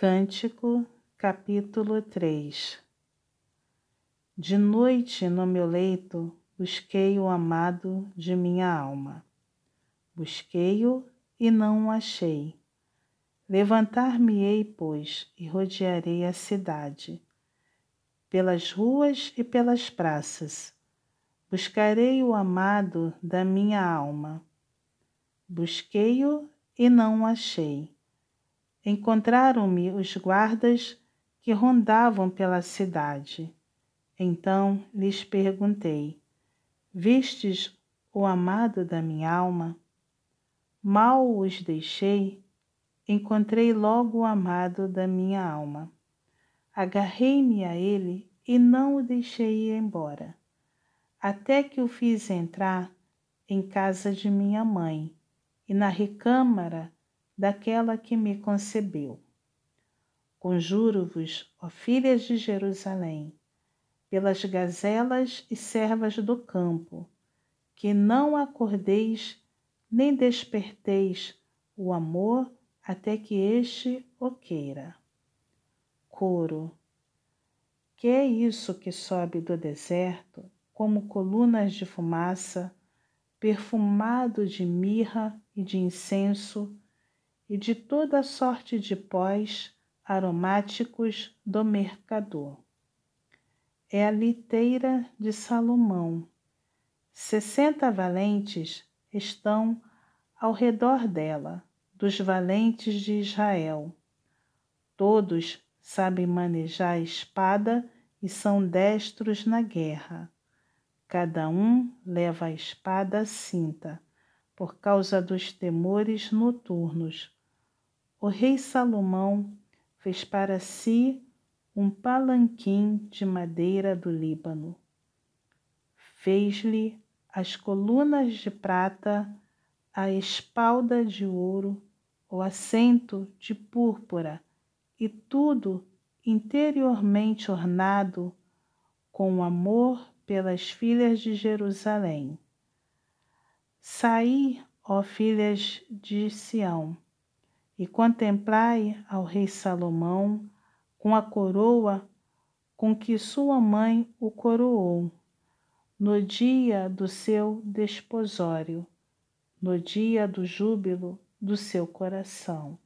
Cântico, capítulo 3 De noite no meu leito busquei o amado de minha alma. Busquei-o e não o achei. Levantar-me-ei, pois, e rodearei a cidade, pelas ruas e pelas praças. Buscarei o amado da minha alma. Busquei-o e não o achei encontraram-me os guardas que rondavam pela cidade. Então lhes perguntei: Vistes o amado da minha alma? Mal os deixei, encontrei logo o amado da minha alma. Agarrei-me a ele e não o deixei ir embora, até que o fiz entrar em casa de minha mãe e na recâmara daquela que me concebeu. Conjuro-vos, ó filhas de Jerusalém, pelas gazelas e servas do campo, que não acordeis nem desperteis o amor até que este o queira. Coro. Que é isso que sobe do deserto como colunas de fumaça, perfumado de mirra e de incenso, e de toda sorte de pós aromáticos do mercador. É a liteira de Salomão. Sessenta valentes estão ao redor dela, dos valentes de Israel. Todos sabem manejar a espada e são destros na guerra. Cada um leva a espada à cinta, por causa dos temores noturnos o rei Salomão fez para si um palanquim de madeira do Líbano. Fez-lhe as colunas de prata, a espalda de ouro, o assento de púrpura e tudo interiormente ornado com amor pelas filhas de Jerusalém. Saí, ó filhas de Sião, e contemplai ao rei Salomão com a coroa com que sua mãe o coroou, no dia do seu desposório, no dia do júbilo do seu coração.